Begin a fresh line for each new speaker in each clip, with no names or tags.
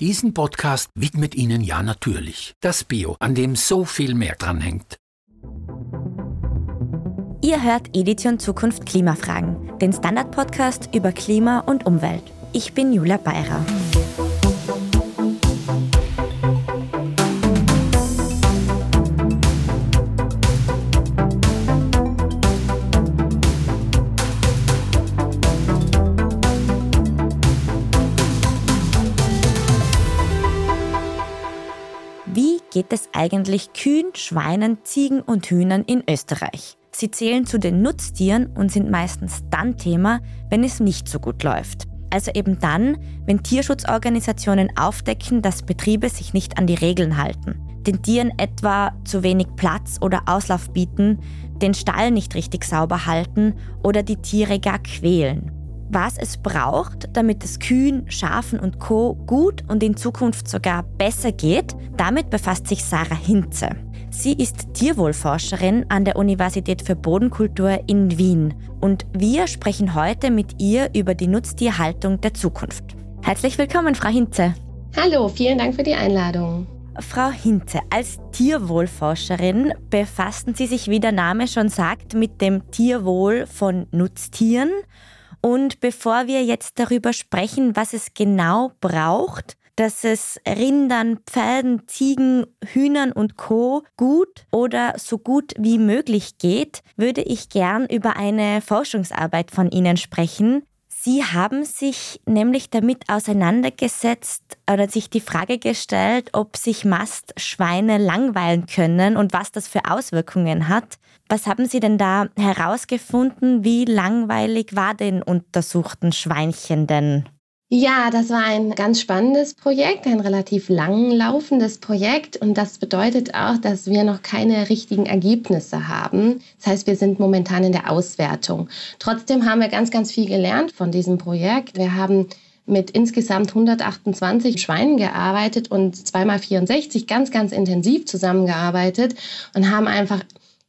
Diesen Podcast widmet Ihnen ja natürlich das Bio, an dem so viel mehr dranhängt.
Ihr hört Edition Zukunft Klimafragen, den Standard-Podcast über Klima und Umwelt. Ich bin Julia Beirer. Geht es eigentlich Kühen, Schweinen, Ziegen und Hühnern in Österreich. Sie zählen zu den Nutztieren und sind meistens dann Thema, wenn es nicht so gut läuft. Also eben dann, wenn Tierschutzorganisationen aufdecken, dass Betriebe sich nicht an die Regeln halten, den Tieren etwa zu wenig Platz oder Auslauf bieten, den Stall nicht richtig sauber halten oder die Tiere gar quälen was es braucht, damit es Kühen, Schafen und Co. gut und in Zukunft sogar besser geht, damit befasst sich Sarah Hinze. Sie ist Tierwohlforscherin an der Universität für Bodenkultur in Wien und wir sprechen heute mit ihr über die Nutztierhaltung der Zukunft. Herzlich willkommen, Frau Hinze.
Hallo, vielen Dank für die Einladung.
Frau Hinze, als Tierwohlforscherin befassen Sie sich, wie der Name schon sagt, mit dem Tierwohl von Nutztieren und bevor wir jetzt darüber sprechen, was es genau braucht, dass es Rindern, Pferden, Ziegen, Hühnern und Co. gut oder so gut wie möglich geht, würde ich gern über eine Forschungsarbeit von Ihnen sprechen, Sie haben sich nämlich damit auseinandergesetzt oder sich die Frage gestellt, ob sich Mastschweine langweilen können und was das für Auswirkungen hat. Was haben Sie denn da herausgefunden? Wie langweilig war den untersuchten Schweinchen denn?
Ja, das war ein ganz spannendes Projekt, ein relativ lang laufendes Projekt und das bedeutet auch, dass wir noch keine richtigen Ergebnisse haben. Das heißt, wir sind momentan in der Auswertung. Trotzdem haben wir ganz, ganz viel gelernt von diesem Projekt. Wir haben mit insgesamt 128 Schweinen gearbeitet und zweimal 64 ganz, ganz intensiv zusammengearbeitet und haben einfach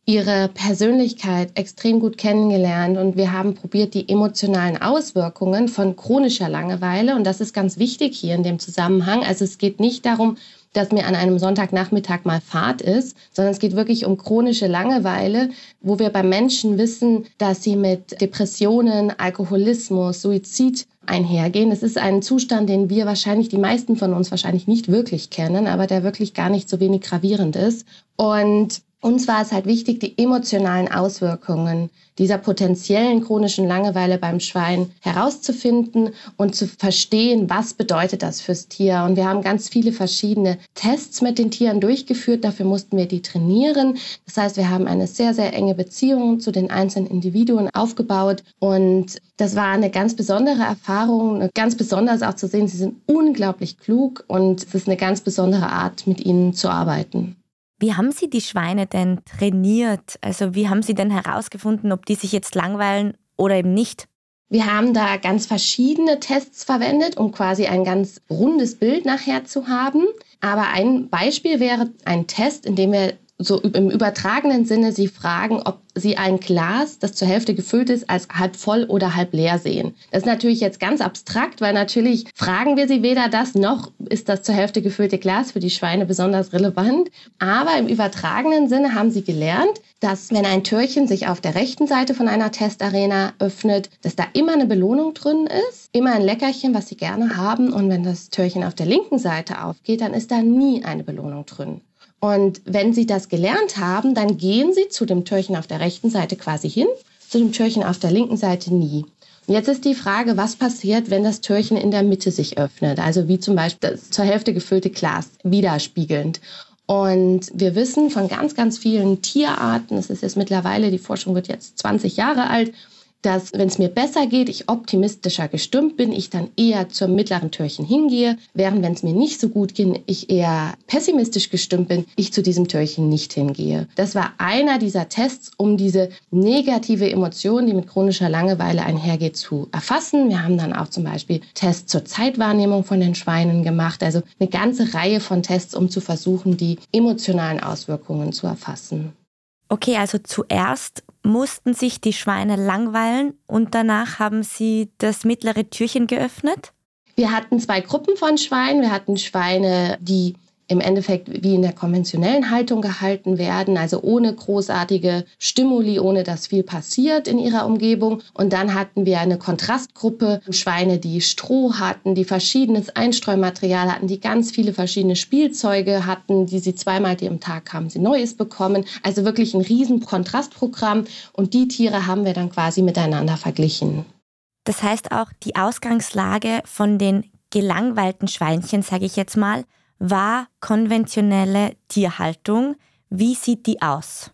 ihre Persönlichkeit extrem gut kennengelernt und wir haben probiert, die emotionalen Auswirkungen von chronischer Langeweile, und das ist ganz wichtig hier in dem Zusammenhang, also es geht nicht darum, dass mir an einem Sonntagnachmittag mal Fahrt ist, sondern es geht wirklich um chronische Langeweile, wo wir beim Menschen wissen, dass sie mit Depressionen, Alkoholismus, Suizid einhergehen. Es ist ein Zustand, den wir wahrscheinlich, die meisten von uns wahrscheinlich nicht wirklich kennen, aber der wirklich gar nicht so wenig gravierend ist. Und uns war es halt wichtig, die emotionalen Auswirkungen dieser potenziellen chronischen Langeweile beim Schwein herauszufinden und zu verstehen, was bedeutet das fürs Tier. Und wir haben ganz viele verschiedene Tests mit den Tieren durchgeführt. Dafür mussten wir die trainieren. Das heißt, wir haben eine sehr, sehr enge Beziehung zu den einzelnen Individuen aufgebaut. Und das war eine ganz besondere Erfahrung, ganz besonders auch zu sehen, sie sind unglaublich klug und es ist eine ganz besondere Art, mit ihnen zu arbeiten.
Wie haben Sie die Schweine denn trainiert? Also wie haben Sie denn herausgefunden, ob die sich jetzt langweilen oder eben nicht?
Wir haben da ganz verschiedene Tests verwendet, um quasi ein ganz rundes Bild nachher zu haben. Aber ein Beispiel wäre ein Test, in dem wir so im übertragenen Sinne Sie fragen, ob Sie ein Glas, das zur Hälfte gefüllt ist, als halb voll oder halb leer sehen. Das ist natürlich jetzt ganz abstrakt, weil natürlich fragen wir Sie weder das noch ist das zur Hälfte gefüllte Glas für die Schweine besonders relevant. Aber im übertragenen Sinne haben Sie gelernt, dass wenn ein Türchen sich auf der rechten Seite von einer Testarena öffnet, dass da immer eine Belohnung drin ist, immer ein Leckerchen, was Sie gerne haben. Und wenn das Türchen auf der linken Seite aufgeht, dann ist da nie eine Belohnung drin. Und wenn Sie das gelernt haben, dann gehen Sie zu dem Türchen auf der rechten Seite quasi hin, zu dem Türchen auf der linken Seite nie. Und jetzt ist die Frage, was passiert, wenn das Türchen in der Mitte sich öffnet? Also wie zum Beispiel das zur Hälfte gefüllte Glas, widerspiegelnd. Und wir wissen von ganz, ganz vielen Tierarten, es ist jetzt mittlerweile, die Forschung wird jetzt 20 Jahre alt, dass wenn es mir besser geht, ich optimistischer gestimmt bin, ich dann eher zum mittleren Türchen hingehe, während wenn es mir nicht so gut geht, ich eher pessimistisch gestimmt bin, ich zu diesem Türchen nicht hingehe. Das war einer dieser Tests, um diese negative Emotion, die mit chronischer Langeweile einhergeht, zu erfassen. Wir haben dann auch zum Beispiel Tests zur Zeitwahrnehmung von den Schweinen gemacht, also eine ganze Reihe von Tests, um zu versuchen, die emotionalen Auswirkungen zu erfassen.
Okay, also zuerst mussten sich die Schweine langweilen und danach haben sie das mittlere Türchen geöffnet?
Wir hatten zwei Gruppen von Schweinen. Wir hatten Schweine, die im Endeffekt wie in der konventionellen Haltung gehalten werden, also ohne großartige Stimuli, ohne dass viel passiert in ihrer Umgebung. Und dann hatten wir eine Kontrastgruppe, Schweine, die Stroh hatten, die verschiedenes Einstreumaterial hatten, die ganz viele verschiedene Spielzeuge hatten, die sie zweimal am Tag haben sie Neues bekommen. Also wirklich ein riesen Kontrastprogramm. Und die Tiere haben wir dann quasi miteinander verglichen.
Das heißt auch, die Ausgangslage von den gelangweilten Schweinchen, sage ich jetzt mal, war konventionelle Tierhaltung. Wie sieht die aus?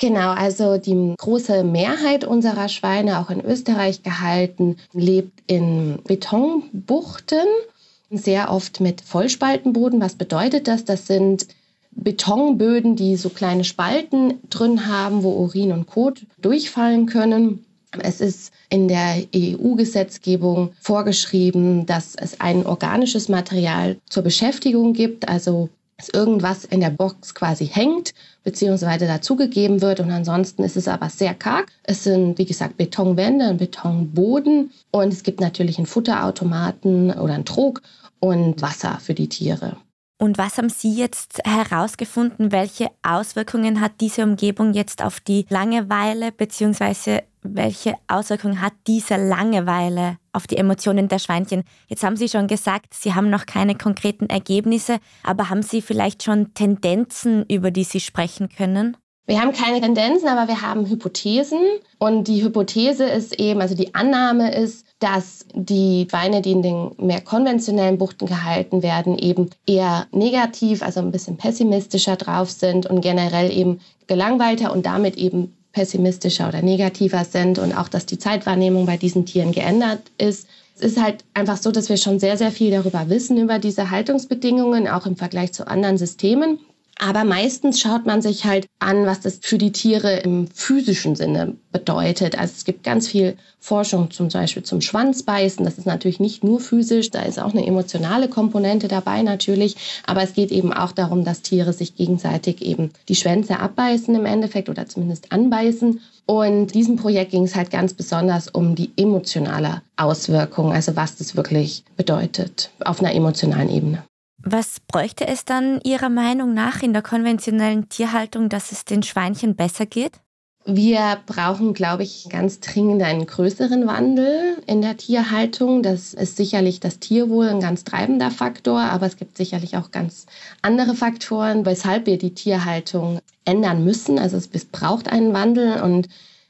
Genau, also die große Mehrheit unserer Schweine, auch in Österreich gehalten, lebt in Betonbuchten, sehr oft mit Vollspaltenboden. Was bedeutet das? Das sind Betonböden, die so kleine Spalten drin haben, wo Urin und Kot durchfallen können. Es ist in der EU-Gesetzgebung vorgeschrieben, dass es ein organisches Material zur Beschäftigung gibt, also dass irgendwas in der Box quasi hängt beziehungsweise dazugegeben wird und ansonsten ist es aber sehr karg. Es sind, wie gesagt, Betonwände, ein Betonboden und es gibt natürlich einen Futterautomaten oder einen Trog und Wasser für die Tiere.
Und was haben Sie jetzt herausgefunden? Welche Auswirkungen hat diese Umgebung jetzt auf die Langeweile beziehungsweise welche Auswirkungen hat diese Langeweile auf die Emotionen der Schweinchen? Jetzt haben Sie schon gesagt, Sie haben noch keine konkreten Ergebnisse, aber haben Sie vielleicht schon Tendenzen, über die Sie sprechen können?
Wir haben keine Tendenzen, aber wir haben Hypothesen. Und die Hypothese ist eben, also die Annahme ist, dass die Schweine, die in den mehr konventionellen Buchten gehalten werden, eben eher negativ, also ein bisschen pessimistischer drauf sind und generell eben gelangweilter und damit eben pessimistischer oder negativer sind und auch, dass die Zeitwahrnehmung bei diesen Tieren geändert ist. Es ist halt einfach so, dass wir schon sehr, sehr viel darüber wissen, über diese Haltungsbedingungen, auch im Vergleich zu anderen Systemen. Aber meistens schaut man sich halt an, was das für die Tiere im physischen Sinne bedeutet. Also es gibt ganz viel Forschung zum Beispiel zum Schwanzbeißen. Das ist natürlich nicht nur physisch, da ist auch eine emotionale Komponente dabei natürlich. Aber es geht eben auch darum, dass Tiere sich gegenseitig eben die Schwänze abbeißen im Endeffekt oder zumindest anbeißen. Und diesem Projekt ging es halt ganz besonders um die emotionale Auswirkung, also was das wirklich bedeutet auf einer emotionalen Ebene.
Was bräuchte es dann Ihrer Meinung nach in der konventionellen Tierhaltung, dass es den Schweinchen besser geht?
Wir brauchen, glaube ich, ganz dringend einen größeren Wandel in der Tierhaltung. Das ist sicherlich das Tierwohl ein ganz treibender Faktor, aber es gibt sicherlich auch ganz andere Faktoren, weshalb wir die Tierhaltung ändern müssen. Also es braucht einen Wandel und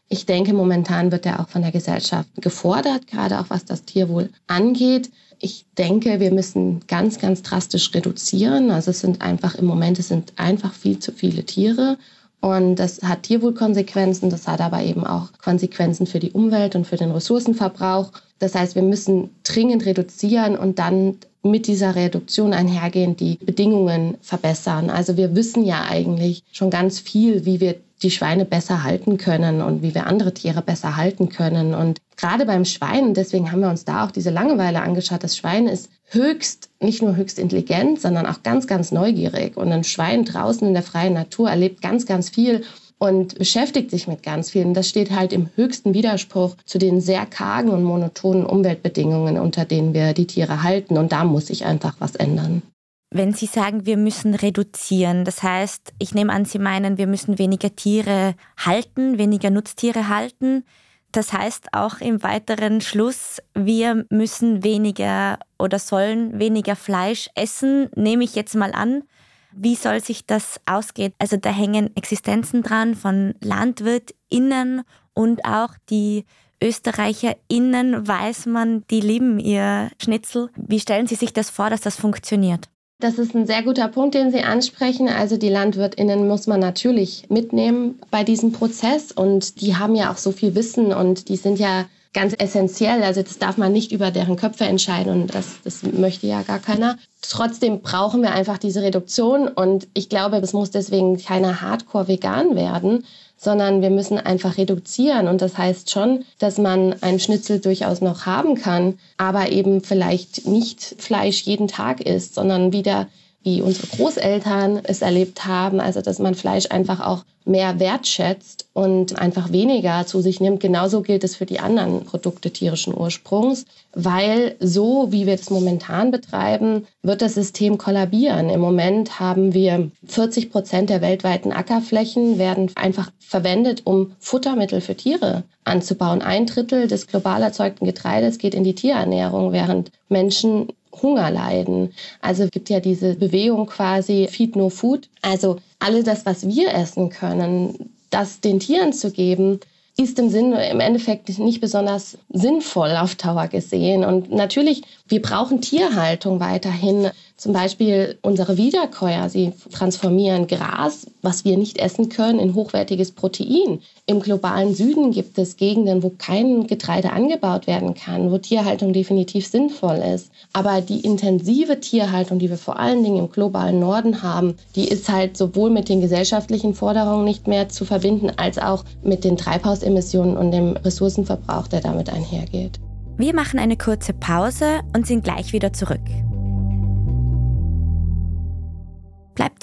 ich denke, momentan wird er auch von der Gesellschaft gefordert, gerade auch was das Tierwohl angeht. Ich denke, wir müssen ganz, ganz drastisch reduzieren. Also es sind einfach im Moment, es sind einfach viel zu viele Tiere. Und das hat Tierwohlkonsequenzen, das hat aber eben auch Konsequenzen für die Umwelt und für den Ressourcenverbrauch. Das heißt, wir müssen dringend reduzieren und dann mit dieser Reduktion einhergehend die Bedingungen verbessern. Also wir wissen ja eigentlich schon ganz viel, wie wir die Schweine besser halten können und wie wir andere Tiere besser halten können. Und gerade beim Schwein, deswegen haben wir uns da auch diese Langeweile angeschaut, das Schwein ist höchst, nicht nur höchst intelligent, sondern auch ganz, ganz neugierig. Und ein Schwein draußen in der freien Natur erlebt ganz, ganz viel und beschäftigt sich mit ganz vielen. Das steht halt im höchsten Widerspruch zu den sehr kargen und monotonen Umweltbedingungen, unter denen wir die Tiere halten. Und da muss sich einfach was ändern.
Wenn Sie sagen, wir müssen reduzieren, das heißt, ich nehme an, Sie meinen, wir müssen weniger Tiere halten, weniger Nutztiere halten. Das heißt auch im weiteren Schluss, wir müssen weniger oder sollen weniger Fleisch essen, nehme ich jetzt mal an. Wie soll sich das ausgehen? Also da hängen Existenzen dran von LandwirtInnen und auch die ÖsterreicherInnen, weiß man, die lieben ihr Schnitzel. Wie stellen Sie sich das vor, dass das funktioniert?
Das ist ein sehr guter Punkt, den Sie ansprechen. Also die Landwirtinnen muss man natürlich mitnehmen bei diesem Prozess und die haben ja auch so viel Wissen und die sind ja ganz essentiell. Also das darf man nicht über deren Köpfe entscheiden und das, das möchte ja gar keiner. Trotzdem brauchen wir einfach diese Reduktion und ich glaube, es muss deswegen keiner Hardcore-Vegan werden, sondern wir müssen einfach reduzieren. Und das heißt schon, dass man einen Schnitzel durchaus noch haben kann, aber eben vielleicht nicht Fleisch jeden Tag isst, sondern wieder wie unsere Großeltern es erlebt haben, also dass man Fleisch einfach auch mehr wertschätzt und einfach weniger zu sich nimmt. Genauso gilt es für die anderen Produkte tierischen Ursprungs, weil so wie wir es momentan betreiben, wird das System kollabieren. Im Moment haben wir 40 Prozent der weltweiten Ackerflächen werden einfach verwendet, um Futtermittel für Tiere anzubauen. Ein Drittel des global erzeugten Getreides geht in die Tierernährung, während Menschen Hunger leiden. Also gibt ja diese Bewegung quasi Feed No Food. Also alles das, was wir essen können, das den Tieren zu geben, ist im Sinn im Endeffekt nicht besonders sinnvoll auf Dauer gesehen. Und natürlich, wir brauchen Tierhaltung weiterhin. Zum Beispiel unsere Wiederkäuer, sie transformieren Gras, was wir nicht essen können, in hochwertiges Protein. Im globalen Süden gibt es Gegenden, wo kein Getreide angebaut werden kann, wo Tierhaltung definitiv sinnvoll ist. Aber die intensive Tierhaltung, die wir vor allen Dingen im globalen Norden haben, die ist halt sowohl mit den gesellschaftlichen Forderungen nicht mehr zu verbinden, als auch mit den Treibhausemissionen und dem Ressourcenverbrauch, der damit einhergeht.
Wir machen eine kurze Pause und sind gleich wieder zurück.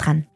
Dran.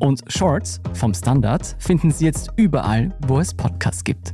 Und Shorts vom Standard finden Sie jetzt überall, wo es Podcasts gibt.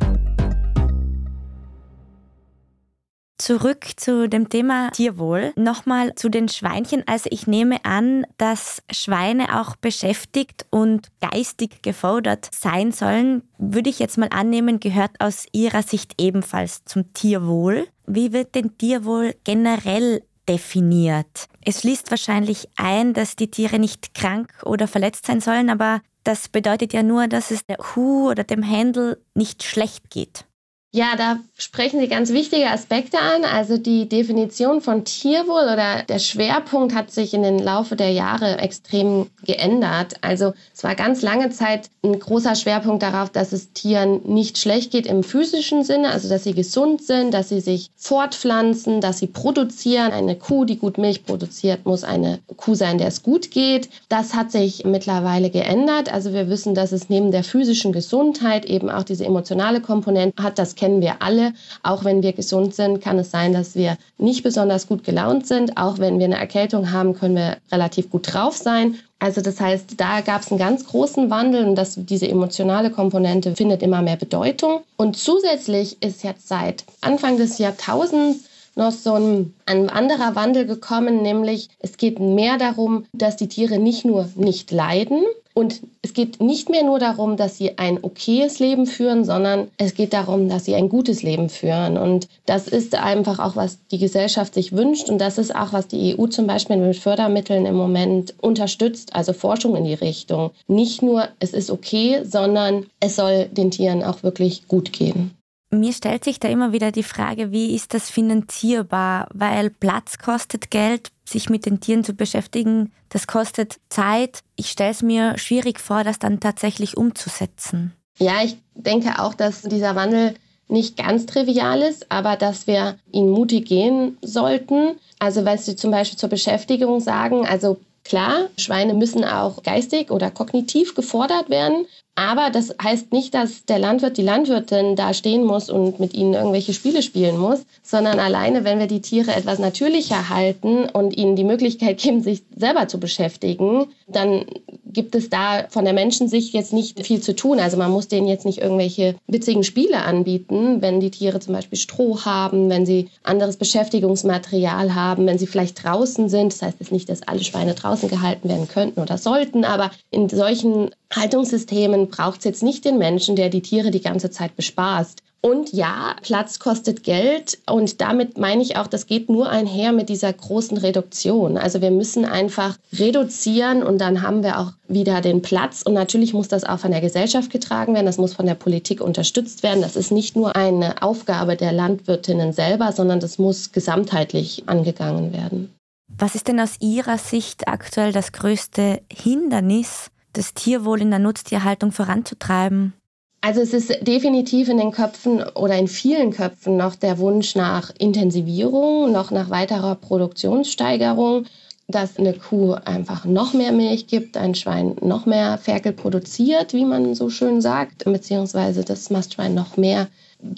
Zurück zu dem Thema Tierwohl. Nochmal zu den Schweinchen. Also ich nehme an, dass Schweine auch beschäftigt und geistig gefordert sein sollen. Würde ich jetzt mal annehmen, gehört aus Ihrer Sicht ebenfalls zum Tierwohl. Wie wird denn Tierwohl generell definiert? Es schließt wahrscheinlich ein, dass die Tiere nicht krank oder verletzt sein sollen, aber das bedeutet ja nur, dass es der Kuh oder dem Händel nicht schlecht geht.
Ja, da sprechen Sie ganz wichtige Aspekte an. Also die Definition von Tierwohl oder der Schwerpunkt hat sich in den Laufe der Jahre extrem geändert. Also es war ganz lange Zeit ein großer Schwerpunkt darauf, dass es Tieren nicht schlecht geht im physischen Sinne, also dass sie gesund sind, dass sie sich fortpflanzen, dass sie produzieren. Eine Kuh, die gut Milch produziert, muss eine Kuh sein, der es gut geht. Das hat sich mittlerweile geändert. Also wir wissen, dass es neben der physischen Gesundheit eben auch diese emotionale Komponente hat. Das kennen wir alle. Auch wenn wir gesund sind, kann es sein, dass wir nicht besonders gut gelaunt sind. Auch wenn wir eine Erkältung haben, können wir relativ gut drauf sein. Also das heißt, da gab es einen ganz großen Wandel und das, diese emotionale Komponente findet immer mehr Bedeutung. Und zusätzlich ist jetzt seit Anfang des Jahrtausends noch so ein, ein anderer Wandel gekommen, nämlich es geht mehr darum, dass die Tiere nicht nur nicht leiden, und es geht nicht mehr nur darum, dass sie ein okayes Leben führen, sondern es geht darum, dass sie ein gutes Leben führen. Und das ist einfach auch, was die Gesellschaft sich wünscht. Und das ist auch, was die EU zum Beispiel mit Fördermitteln im Moment unterstützt, also Forschung in die Richtung. Nicht nur, es ist okay, sondern es soll den Tieren auch wirklich gut gehen.
Mir stellt sich da immer wieder die Frage, wie ist das finanzierbar? Weil Platz kostet Geld, sich mit den Tieren zu beschäftigen, das kostet Zeit. Ich stelle es mir schwierig vor, das dann tatsächlich umzusetzen.
Ja, ich denke auch, dass dieser Wandel nicht ganz trivial ist, aber dass wir ihn mutig gehen sollten. Also, was Sie zum Beispiel zur Beschäftigung sagen, also klar, Schweine müssen auch geistig oder kognitiv gefordert werden, Aber das heißt nicht, dass der Landwirt, die Landwirtin da stehen muss und mit ihnen irgendwelche Spiele spielen muss, sondern alleine, wenn wir die Tiere etwas natürlicher halten und ihnen die Möglichkeit geben, sich selber zu beschäftigen, dann gibt es da von der Menschensicht jetzt nicht viel zu tun. Also man muss denen jetzt nicht irgendwelche witzigen Spiele anbieten, wenn die Tiere zum Beispiel Stroh haben, wenn sie anderes Beschäftigungsmaterial haben, wenn sie vielleicht draußen sind. Das heißt jetzt nicht, dass alle Schweine draußen gehalten werden könnten oder sollten, aber in solchen Haltungssystemen braucht es jetzt nicht den Menschen, der die Tiere die ganze Zeit bespaßt. Und ja, Platz kostet Geld und damit meine ich auch, das geht nur einher mit dieser großen Reduktion. Also wir müssen einfach reduzieren und dann haben wir auch wieder den Platz und natürlich muss das auch von der Gesellschaft getragen werden, das muss von der Politik unterstützt werden. Das ist nicht nur eine Aufgabe der Landwirtinnen selber, sondern das muss gesamtheitlich angegangen werden.
Was ist denn aus Ihrer Sicht aktuell das größte Hindernis, das Tierwohl in der Nutztierhaltung voranzutreiben?
Also es ist definitiv in den Köpfen oder in vielen Köpfen noch der Wunsch nach Intensivierung, noch nach weiterer Produktionssteigerung, dass eine Kuh einfach noch mehr Milch gibt, ein Schwein noch mehr Ferkel produziert, wie man so schön sagt, beziehungsweise das Mastschwein noch mehr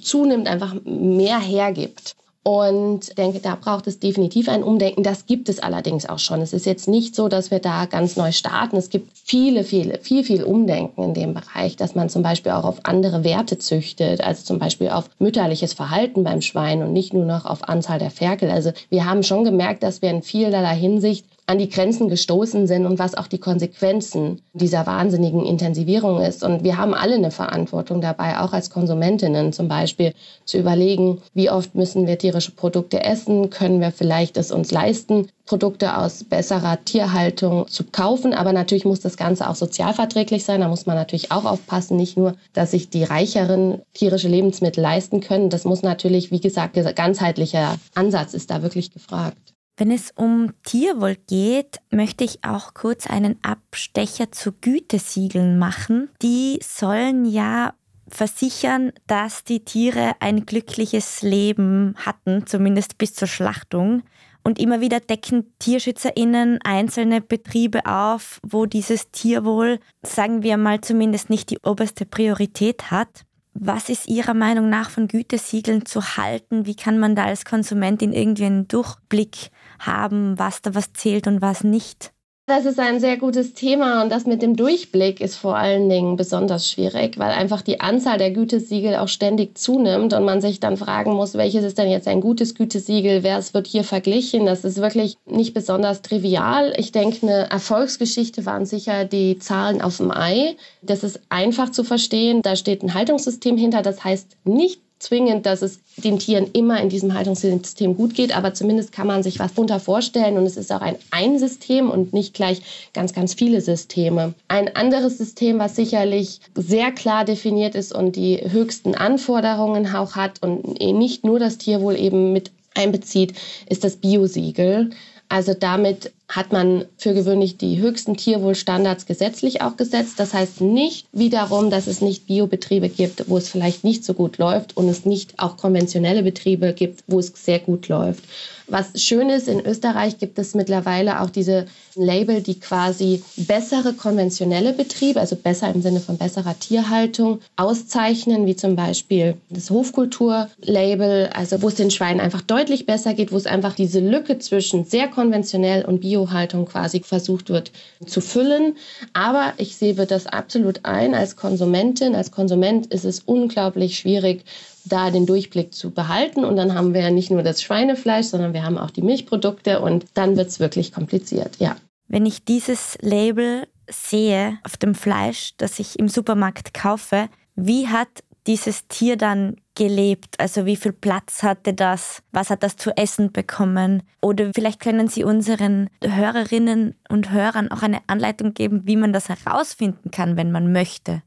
zunimmt, einfach mehr hergibt. Und denke, da braucht es definitiv ein Umdenken. Das gibt es allerdings auch schon. Es ist jetzt nicht so, dass wir da ganz neu starten. Es gibt viele, viele, viel, viel Umdenken in dem Bereich, dass man zum Beispiel auch auf andere Werte züchtet, also zum Beispiel auf mütterliches Verhalten beim Schwein und nicht nur noch auf Anzahl der Ferkel. Also wir haben schon gemerkt, dass wir in vielerlei Hinsicht an die Grenzen gestoßen sind und was auch die Konsequenzen dieser wahnsinnigen Intensivierung ist. Und wir haben alle eine Verantwortung dabei, auch als Konsumentinnen zum Beispiel zu überlegen, wie oft müssen wir tierische Produkte essen, können wir vielleicht es uns leisten, Produkte aus besserer Tierhaltung zu kaufen. Aber natürlich muss das Ganze auch sozialverträglich sein. Da muss man natürlich auch aufpassen, nicht nur, dass sich die reicheren tierische Lebensmittel leisten können. Das muss natürlich, wie gesagt, ganzheitlicher Ansatz ist da wirklich gefragt.
Wenn es um Tierwohl geht, möchte ich auch kurz einen Abstecher zu Gütesiegeln machen. Die sollen ja versichern, dass die Tiere ein glückliches Leben hatten, zumindest bis zur Schlachtung. Und immer wieder decken TierschützerInnen einzelne Betriebe auf, wo dieses Tierwohl, sagen wir mal, zumindest nicht die oberste Priorität hat. Was ist Ihrer Meinung nach von Gütesiegeln zu halten? Wie kann man da als Konsumentin irgendwie einen Durchblick haben, was da was zählt und was nicht?
Das ist ein sehr gutes Thema und das mit dem Durchblick ist vor allen Dingen besonders schwierig, weil einfach die Anzahl der Gütesiegel auch ständig zunimmt und man sich dann fragen muss, welches ist denn jetzt ein gutes Gütesiegel, wer es wird hier verglichen. Das ist wirklich nicht besonders trivial. Ich denke, eine Erfolgsgeschichte waren sicher die Zahlen auf dem Ei. Das ist einfach zu verstehen. Da steht ein Haltungssystem hinter. Das heißt nicht zwingend, dass es den Tieren immer in diesem Haltungssystem gut geht, aber zumindest kann man sich was darunter vorstellen und es ist auch ein ein System und nicht gleich ganz, ganz viele Systeme. Ein anderes System, was sicherlich sehr klar definiert ist und die höchsten Anforderungen auch hat und nicht nur das Tierwohl eben mit einbezieht, ist das Biosiegel. Also damit hat man für gewöhnlich die höchsten Tierwohlstandards gesetzlich auch gesetzt. Das heißt nicht wiederum, dass es nicht Biobetriebe gibt, wo es vielleicht nicht so gut läuft und es nicht auch konventionelle Betriebe gibt, wo es sehr gut läuft. Was schön ist, in Österreich gibt es mittlerweile auch diese Label, die quasi bessere konventionelle Betriebe, also besser im Sinne von besserer Tierhaltung, auszeichnen, wie zum Beispiel das Hofkultur-Label, also wo es den Schweinen einfach deutlich besser geht, wo es einfach diese Lücke zwischen sehr konventionell und Biohaltung quasi versucht wird zu füllen. Aber ich sehe das absolut ein als Konsumentin. Als Konsument ist es unglaublich schwierig, da den Durchblick zu behalten. Und dann haben wir ja nicht nur das Schweinefleisch, sondern wir haben auch die Milchprodukte und dann wird es wirklich kompliziert, ja.
Wenn ich dieses Label sehe auf dem Fleisch, das ich im Supermarkt kaufe, wie hat dieses Tier dann gelebt? Also wie viel Platz hatte das? Was hat das zu essen bekommen? Oder vielleicht können Sie unseren Hörerinnen und Hörern auch eine Anleitung geben, wie man das herausfinden kann, wenn man möchte.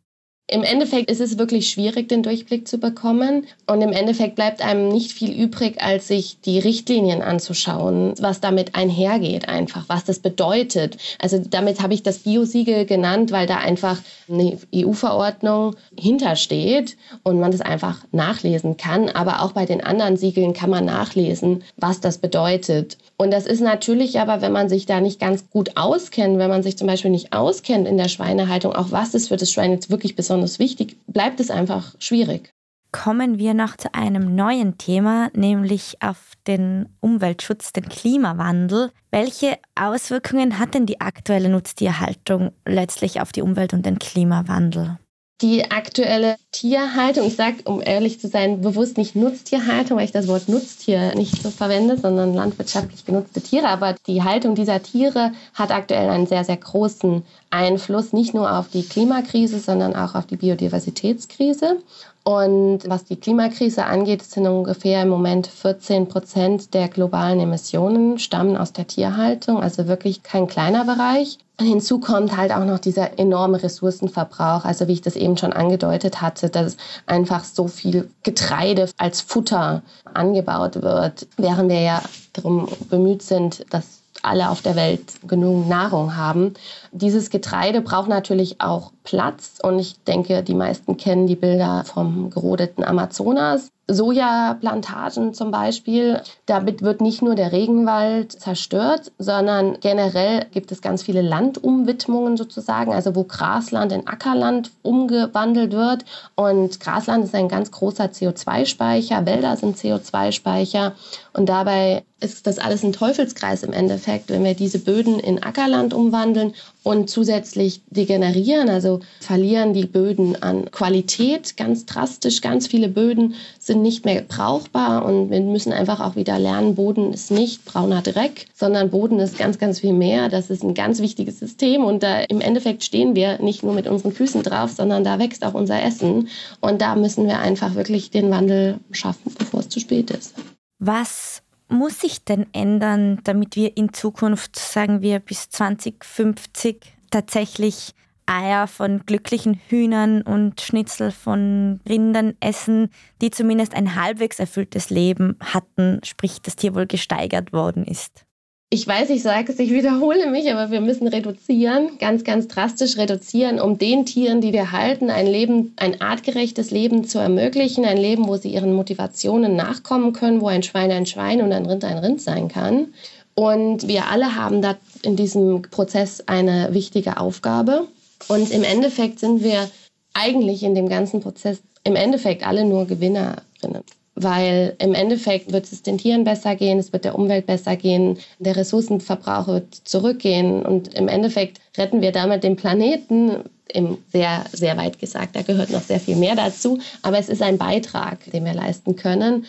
Im Endeffekt ist es wirklich schwierig, den Durchblick zu bekommen. Und im Endeffekt bleibt einem nicht viel übrig, als sich die Richtlinien anzuschauen, was damit einhergeht einfach, was das bedeutet. Also damit habe ich das Biosiegel genannt, weil da einfach eine EU-Verordnung hintersteht und man das einfach nachlesen kann. Aber auch bei den anderen Siegeln kann man nachlesen, was das bedeutet. Und das ist natürlich aber, wenn man sich da nicht ganz gut auskennt, wenn man sich zum Beispiel nicht auskennt in der Schweinehaltung, auch was ist für das Schwein jetzt wirklich besonders besonders wichtig, bleibt es einfach schwierig.
Kommen wir noch zu einem neuen Thema, nämlich auf den Umweltschutz, den Klimawandel. Welche Auswirkungen hat denn die aktuelle Nutztierhaltung letztlich auf die Umwelt und den Klimawandel?
Die aktuelle Tierhaltung, ich sage, um ehrlich zu sein, bewusst nicht Nutztierhaltung, weil ich das Wort Nutztier nicht so verwende, sondern landwirtschaftlich genutzte Tiere. Aber die Haltung dieser Tiere hat aktuell einen sehr, sehr großen Einfluss, nicht nur auf die Klimakrise, sondern auch auf die Biodiversitätskrise. Und was die Klimakrise angeht, sind ungefähr im Moment 14 Prozent der globalen Emissionen stammen aus der Tierhaltung, also wirklich kein kleiner Bereich. Hinzu kommt halt auch noch dieser enorme Ressourcenverbrauch. Also wie ich das eben schon angedeutet hatte, dass einfach so viel Getreide als Futter angebaut wird, während wir ja darum bemüht sind, dass alle auf der Welt genug Nahrung haben. Dieses Getreide braucht natürlich auch Platz und ich denke, die meisten kennen die Bilder vom gerodeten Amazonas. Sojaplantagen zum Beispiel. Damit wird nicht nur der Regenwald zerstört, sondern generell gibt es ganz viele Landumwidmungen sozusagen, also wo Grasland in Ackerland umgewandelt wird. Und Grasland ist ein ganz großer CO2-Speicher, Wälder sind CO2-Speicher. Und dabei ist das alles ein Teufelskreis im Endeffekt, wenn wir diese Böden in Ackerland umwandeln und zusätzlich degenerieren, also verlieren die Böden an Qualität ganz drastisch. Ganz viele Böden sind nicht mehr brauchbar und wir müssen einfach auch wieder lernen, Boden ist nicht brauner Dreck, sondern Boden ist ganz, ganz viel mehr. Das ist ein ganz wichtiges System und da im Endeffekt stehen wir nicht nur mit unseren Füßen drauf, sondern da wächst auch unser Essen und da müssen wir einfach wirklich den Wandel schaffen, bevor es zu spät ist.
Was muss sich denn ändern, damit wir in Zukunft, sagen wir bis 2050, tatsächlich Eier von glücklichen Hühnern und Schnitzel von Rindern essen, die zumindest ein halbwegs erfülltes Leben hatten, sprich das Tierwohl gesteigert worden ist?
Ich weiß, ich sage es, ich wiederhole mich, aber wir müssen reduzieren, ganz, ganz drastisch reduzieren, um den Tieren, die wir halten, ein Leben, ein artgerechtes Leben zu ermöglichen, ein Leben, wo sie ihren Motivationen nachkommen können, wo ein Schwein ein Schwein und ein Rind ein Rind sein kann. Und wir alle haben da in diesem Prozess eine wichtige Aufgabe. Und im Endeffekt sind wir eigentlich in dem ganzen Prozess im Endeffekt alle nur Gewinnerinnen weil im Endeffekt wird es den Tieren besser gehen, es wird der Umwelt besser gehen, der Ressourcenverbrauch wird zurückgehen und im Endeffekt retten wir damit den Planeten. Im sehr, sehr weit gesagt, da gehört noch sehr viel mehr dazu, aber es ist ein Beitrag, den wir leisten können.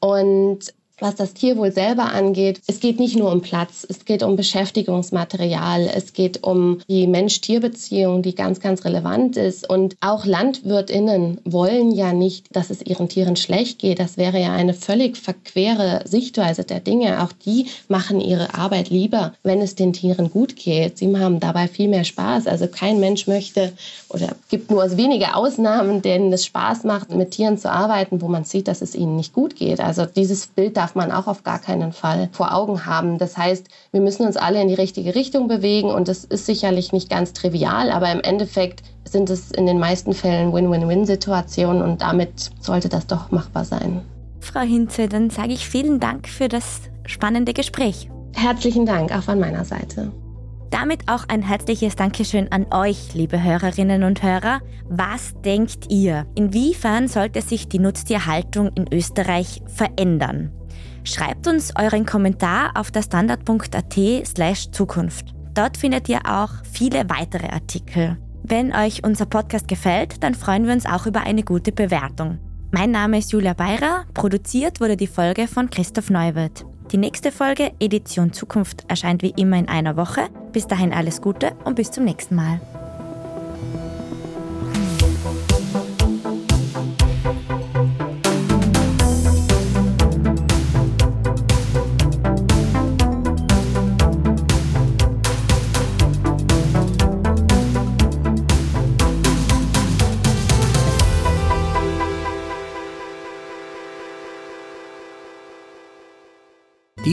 Und was das Tierwohl selber angeht, es geht nicht nur um Platz, es geht um Beschäftigungsmaterial, es geht um die Mensch-Tier-Beziehung, die ganz, ganz relevant ist. Und auch LandwirtInnen wollen ja nicht, dass es ihren Tieren schlecht geht. Das wäre ja eine völlig verquere Sichtweise der Dinge. Auch die machen ihre Arbeit lieber, wenn es den Tieren gut geht. Sie haben dabei viel mehr Spaß. Also kein Mensch möchte oder gibt nur wenige Ausnahmen, denen es Spaß macht, mit Tieren zu arbeiten, wo man sieht, dass es ihnen nicht gut geht. Also dieses Bild darf darf man auch auf gar keinen Fall vor Augen haben. Das heißt, wir müssen uns alle in die richtige Richtung bewegen und das ist sicherlich nicht ganz trivial, aber im Endeffekt sind es in den meisten Fällen Win-Win-Win-Situationen und damit sollte das doch machbar sein.
Frau Hinze, dann sage ich vielen Dank für das spannende Gespräch.
Herzlichen Dank auch von meiner Seite.
Damit auch ein herzliches Dankeschön an euch, liebe Hörerinnen und Hörer. Was denkt ihr? Inwiefern sollte sich die Nutztierhaltung in Österreich verändern? Schreibt uns euren Kommentar auf der standard.at slash Zukunft. Dort findet ihr auch viele weitere Artikel. Wenn euch unser Podcast gefällt, dann freuen wir uns auch über eine gute Bewertung. Mein Name ist Julia Beirer, produziert wurde die Folge von Christoph Neuwirth. Die nächste Folge Edition Zukunft erscheint wie immer in einer Woche. Bis dahin alles Gute und bis zum nächsten Mal.